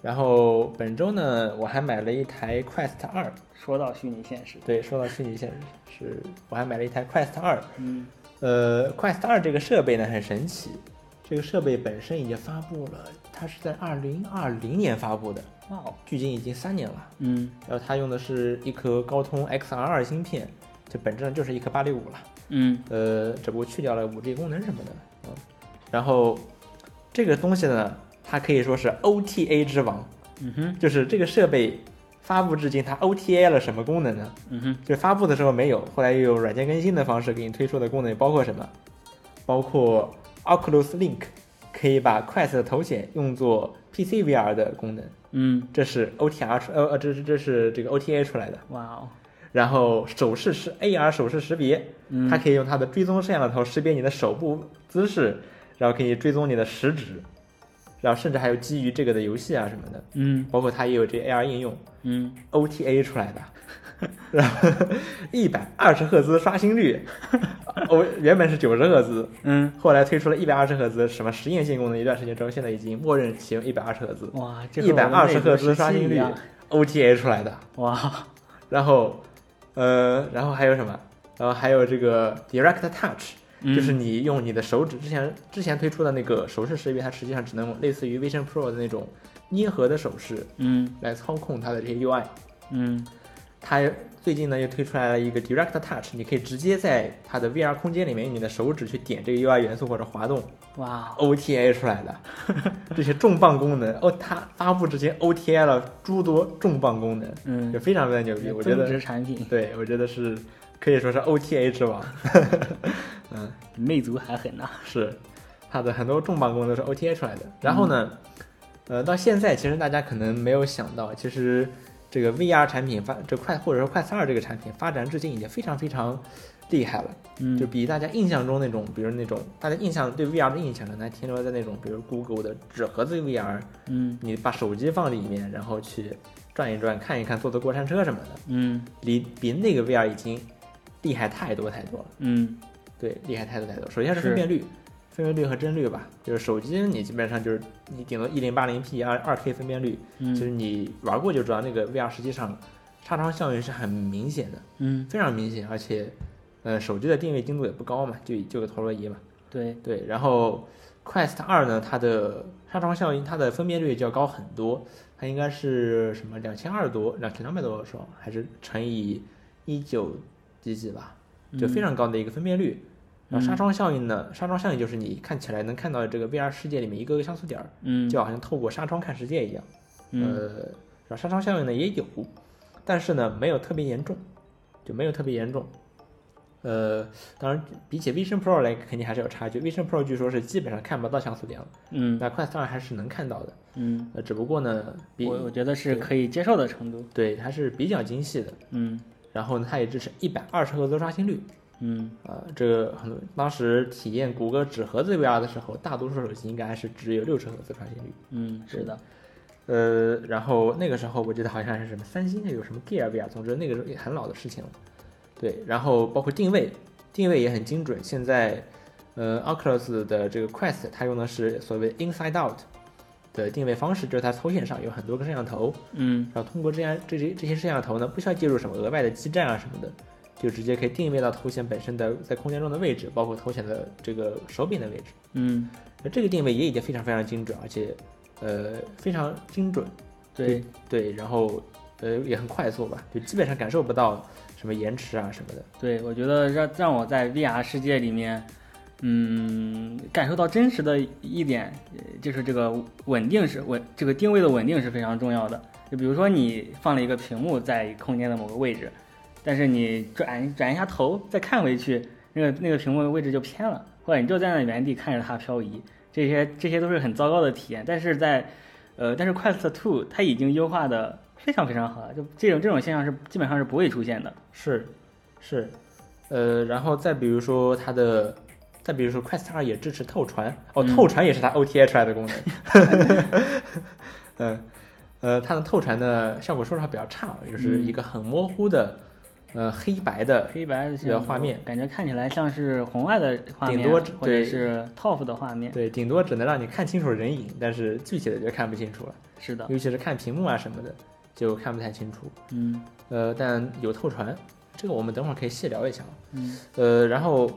然后本周呢，我还买了一台 Quest 二。说到虚拟现实，对，说到虚拟现实，是我还买了一台 Quest 二。嗯呃，Quest 二这个设备呢很神奇，这个设备本身已经发布了，它是在二零二零年发布的，哇哦，距今已经三年了。嗯然后它用的是一颗高通 XR2 芯片，这本质上就是一颗八六五了。嗯呃，只不过去掉了五 G 功能什么的。嗯，然后这个东西呢，它可以说是 OTA 之王，嗯哼就是这个设备发布至今，它 OTA 了什么功能呢？嗯哼就发布的时候没有，后来又有软件更新的方式给你推出的功能包括什么？包括 Oculus Link，可以把 Quest 的头显用作 PC VR 的功能，嗯这是 OTR 出呃呃这是这是这个 OTA 出来的。哇哦，然后手势是 AR 手势识别，嗯它可以用它的追踪摄像头识别你的手部姿势，然后可以追踪你的食指，然后甚至还有基于这个的游戏啊什么的，嗯。包括它也有这 AR 应用嗯。OTA 出来的，然后一百二十赫兹刷新率，哦原本是九十赫兹，嗯，后来推出了一百二十赫兹什么实验性功能，一段时间之后，现在已经默认启用一百二十赫兹哇，这一百二十赫兹刷新新率 OTA 出来的，哇，然后呃然后还有什么？然后还有这个 Direct Touch。嗯。就是你用你的手指，之前之前推出的那个手势识别，它实际上只能类似于 Vision Pro 的那种捏合的手势嗯。来操控它的这些 UI。嗯。它最近呢又推出来了一个 Direct Touch，你可以直接在它的 VR 空间里面用你的手指去点这个 UI 元素或者滑动哇，，OTA 出来的这些重磅功能哦，它发布之前 OTA 了诸多重磅功能，嗯。就，非常非常牛逼，我觉增得值产品，对我觉得是可以说是 OTA 之王。嗯。比魅族还狠呐。是，它的很多重磅功能都是 OTA 出来的。然后呢，呃，到现在其实大家可能没有想到，其实这个 VR 产品发这快或者说快三二这个产品发展至今已经非常非常厉害了，嗯就比大家印象中那种，比如那种大家印象对 VR 的印象可能还停留在那种，比如 Google 的纸盒子 VR，嗯你把手机放里面，然后去转一转、看一看，坐坐过山车什么的，嗯离比那个 VR 已经厉害太多太多了。嗯对，厉害太多太多。首先是是分辨率，分辨率和帧率吧，就是手机你基本上就是你顶多一零八零 P 二二 K 分辨率，就是嗯你玩过就知道那个 VR 实际上差长效应是很明显的，嗯，非常明显，而且呃手机的定位精度也不高嘛，就就个陀螺仪嘛。对，对，然后 Quest 二呢，它的杀伤效应，它的分辨率就要高很多，它应该是什么两千二多，两千两百多少，还是乘以一九几几吧？就非常高的一个分辨率。然后纱窗效应呢，纱窗效应就是你看起来能看到这个 VR 世界里面一个个像素点儿，嗯就好像透过纱窗看世界一样。嗯呃，然后纱窗效应呢也有，但是呢没有特别严重，就没有特别严重。呃，当然比起 Vision Pro 来肯定还是有差距。Vision Pro 据说是基本上看不到像素点了，嗯那 Quest 2还是能看到的。嗯，呃，只不过呢，比我我觉得是可以接受的程度。对还是比较精细的。嗯然后呢，它也支持一百二十赫兹刷新率。嗯呃、这个很多当时体验谷歌纸盒子 VR 的时候，大多数手机应该还是只有六十赫兹刷新率。嗯，是的。呃，然后那个时候我记得好像是什么三星有什么 Gear VR，总之那个时候也很老的事情了。对，然后包括定位，定位也很精准。现在，呃，Oculus 的这个 Quest 它用的是所谓 Inside Out 的定位方式，就是它头显上有很多个摄像头，嗯然后通过这样这些这些摄像头呢，不需要借入什么额外的基站啊什么的，就直接可以定位到头显本身的在空间中的位置，包括头显的这个手柄的位置。嗯，那这个定位也已经非常非常精准，而且呃非常精准。对，对，然后呃也很快速吧，就基本上感受不到什么延迟啊什么的。对，我觉得让让我在 VR 世界里面，嗯，感受到真实的一点，就是这个稳定是稳，这个定位的稳定是非常重要的。就比如说你放了一个屏幕在空间的某个位置，但是你转转一下头再看回去，那个那个屏幕的位置就偏了，或者你就在那原地看着它漂移，这些这些都是很糟糕的体验。但是在呃，但是 Quest Two 它已经优化的非常非常好了，就这种这种现象是基本上是不会出现的。是，是，呃，然后再比如说它的，再比如说 Quest 2也支持透传，哦，嗯透传也是它 OTA 出来的功能。嗯，呃，它的透传的效果说实话比较差，就是一个很模糊的，呃，黑白的，黑白的这个画面，感觉看起来像是红外的画面，顶多只或者是 TOF 的画面。对，顶多只能让你看清楚人影，但是具体的就看不清楚了，是的，尤其是看屏幕啊什么的，就看不太清楚。嗯呃，但有透传，这个我们等会儿可以细聊一下。嗯呃，然后，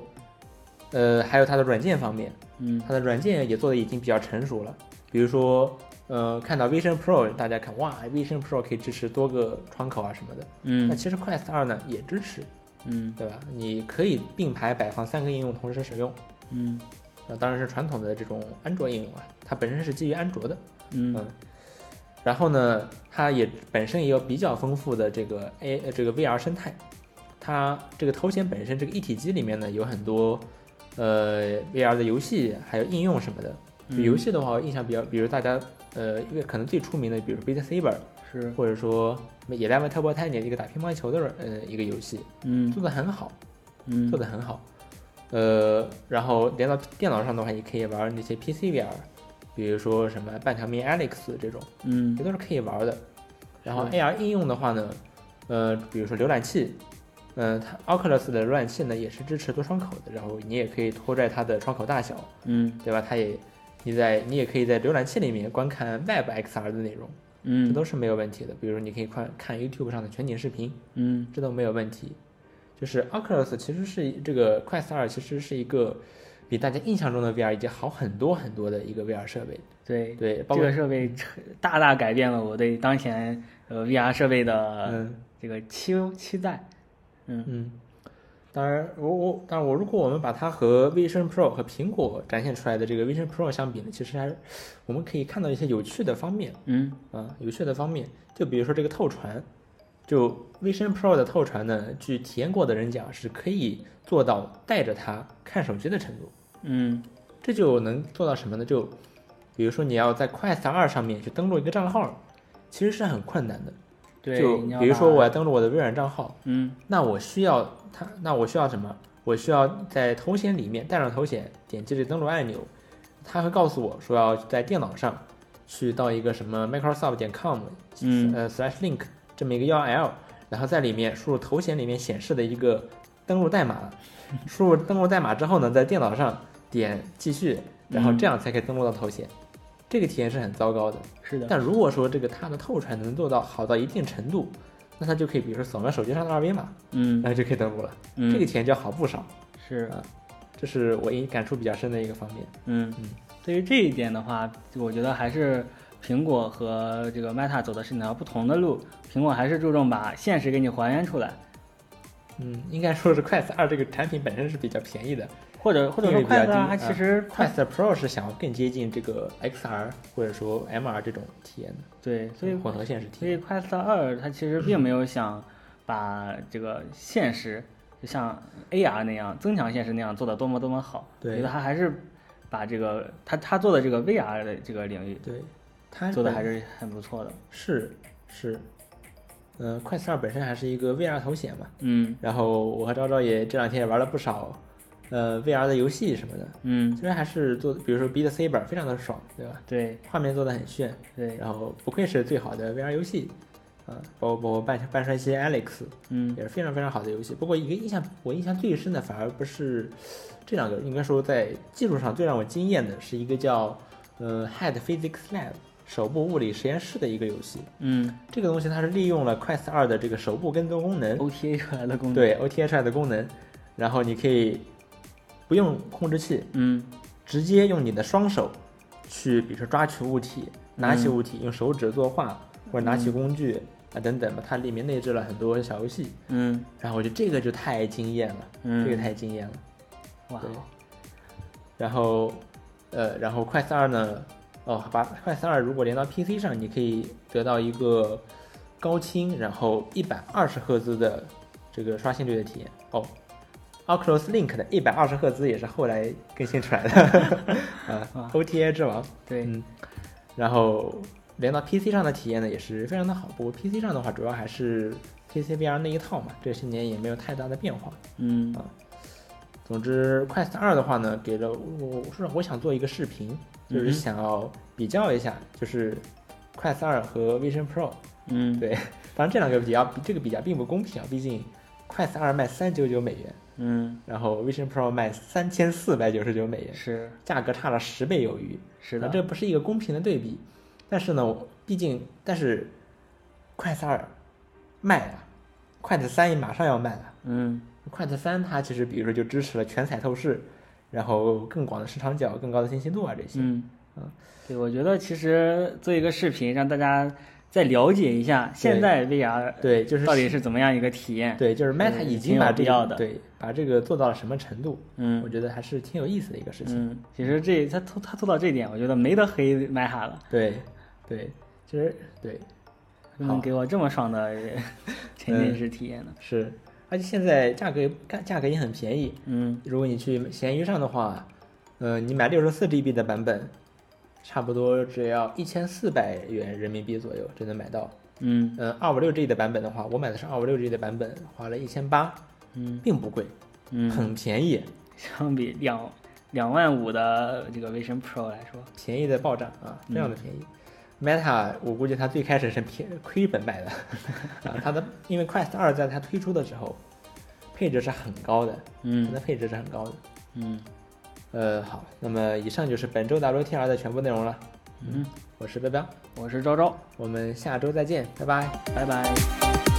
呃，还有它的软件方面，嗯它的软件也做的已经比较成熟了。比如说，呃，看到 Vision Pro，大家看哇，Vision Pro 可以支持多个窗口啊什么的。嗯那嗯其实 Quest 2呢也支持，嗯对吧？你可以并排摆放三个应用同时使用。嗯那当然是传统的这种安卓应用啊，它本身是基于安卓的。嗯嗯然后呢，它也本身也有比较丰富的这个 A 呃这个 VR 生态，它这个头显本身这个一体机里面呢有很多呃 VR 的游戏还有应用什么的。嗯游戏的话，我印象比较，比如大家呃，因为可能最出名的，比如说 Beat Saber，是或者说也在玩特波泰尼一个打乒乓球的呃一个游戏，嗯做的很好，嗯做的很好。呃，然后连到电脑上的话，也可以玩那些 PC VR，比如说什么半条命 Alex 这种。嗯这都是可以玩的。然后 AR 应用的话呢，呃，比如说浏览器，嗯、它 Oculus 的浏览器呢也是支持多窗口的，然后你也可以拖拽它的窗口大小，嗯对吧？它也你在你也可以在浏览器里面观看 Web XR 的内容，嗯这嗯都是没有问题的。比如说你可以看看 YouTube 上的全景视频，嗯这都没有问题。就是 Oculus 其实是这个 Quest 2其实是一个比大家印象中的 VR 已经好很多很多的一个 VR 设备，对。对，包括这个设备大大改变了我对当前呃 VR 设备的嗯。这个期期待。嗯嗯。嗯，当然，我我当然我如果我们把它和 Vision Pro 和苹果展现出来的这个 Vision Pro 相比呢，其实还是我们可以看到一些有趣的方面嗯。啊，有趣的方面，就比如说这个透传，就 Vision Pro 的透传呢，据体验过的人讲是可以做到带着它看手机的程度，嗯。这就能做到什么呢？就比如说你要在 Quest 2上面去登录一个账号，其实是很困难的。对，就比如说我要登录我的微软账号，嗯那我需要它，那我需要什么？我需要在头显里面带上头显，点击这登录按钮，它会告诉我说要在电脑上去到一个什么 Microsoft 点 com，嗯呃 slash link 这么一个 URL，然后在里面输入头显里面显示的一个登录代码，输入登录代码之后呢，在电脑上点继续，然后这样才可以登录到头显。这个体验是很糟糕的。是的，但如果说这个它的透传能做到好到一定程度，那它就可以，比如说扫描手机上的二维码，嗯然后就可以登录了。嗯这个体验就要好不少，是这是我印感触比较深的一个方面。嗯嗯，对于这一点的话，我觉得还是苹果和这个 Meta 走的是两条不同的路。苹果还是注重把现实给你还原出来，嗯，应该说是 Quest 二这个产品本身是比较便宜的，或者或者说定位比较 Quest 二低它其实它 Quest Pro 是想要更接近这个 XR 或者说 MR 这种体验的，对，所以混合现实体验所以验。Quest 二它其实并没有想把这个现实就像 AR 那样增强现实那样做的多么多么好，对我觉得它还是把这个它它做的这个 VR 的这个领域对，它做的还是很不错的。是是，嗯、快 Quest 二本身还是一个 VR 头显嘛，嗯然后我和昭昭也这两天也玩了不少，呃，VR 的游戏什么的，嗯，虽然还是做，比如说 Beat Saber 非常的爽，对吧？对画面做的很炫，对，然后不愧是最好的 VR 游戏，啊、包括包括半半衰期 Alex 嗯也是非常非常好的游戏。不过一个印象我印象最深的反而不是这两个，应该说在技术上最让我惊艳的是一个叫呃 Head Physics Lab 手部物理实验室的一个游戏。嗯这个东西它是利用了 Quest 二的这个手部跟踪功能，，OTA 出来的功能，对 OTA 出来的功能，然后你可以不用控制器，嗯直接用你的双手去，比如说抓取物体、拿起嗯物体，用手指作画，或者拿起工具啊等等吧。它里面内置了很多小游戏，嗯然后我觉得这个就太惊艳了，嗯，这个太惊艳了。哇对，然后，呃，然后快四二呢，哦，把快四二如果连到 PC 上，你可以得到一个高清，然后一百二十赫兹的这个刷新率的体验。哦，Oculus Link 的一百二十赫兹也是后来更新出来的，啊啊，OTA 之王。对，嗯，然后连到 PC 上的体验呢也是非常的好。不过 PC 上的话，主要还是 PC VR 那一套嘛，这些年也没有太大的变化。嗯总之，Quest 二的话呢，给了我，我是我想做一个视频，就是想要比较一下，就是 Quest 二和 Vision Pro。嗯对，当然这两个比较，这个比较并不公平啊，毕竟 Quest 二卖三九九美元，嗯然后 Vision Pro 卖三千四百九十九美元，是价格差了十倍有余。是的，啊这不是一个公平的对比。但是呢，我毕竟，但是快四二卖了，快子三也马上要卖了。嗯快子三它其实比如说就支持了全彩透视，然后更广的视场角、更高的清晰度啊这些。嗯嗯，对，我觉得其实做一个视频，让大家再了解一下现在 VR 对，就是到底是怎么样一个体验。对，就是 Meta 已经把这必要的个对把这个做到了什么程度，嗯我觉得还是挺有意思的一个事情。嗯，其实这他做他做到这一点，我觉得没得黑 Meta 了，对对，其实对能给我这么爽的沉浸式体验呢。是，而且现在价格价价格也很便宜，嗯如果你去闲鱼上的话，呃，你买六十四 GB 的版本，差不多只要一千四百元人民币左右就能买到。嗯。嗯，二五六 G 的版本的话，我买的是二五六 G 的版本，花了一千八，嗯。并不贵，嗯，很便宜，相比两两万五的这个 Vision Pro 来说，便宜的爆炸啊，非常的便宜。Meta 我估计它最开始是便亏本卖的，啊，它的因为 Quest 二在它推出的时候，配置是很高的，嗯。它嗯的配置是很高的。嗯呃，好，那么以上就是本周 WTR 的全部内容了。嗯，我是彪彪，我是昭昭，我们下周再见，拜拜。拜拜。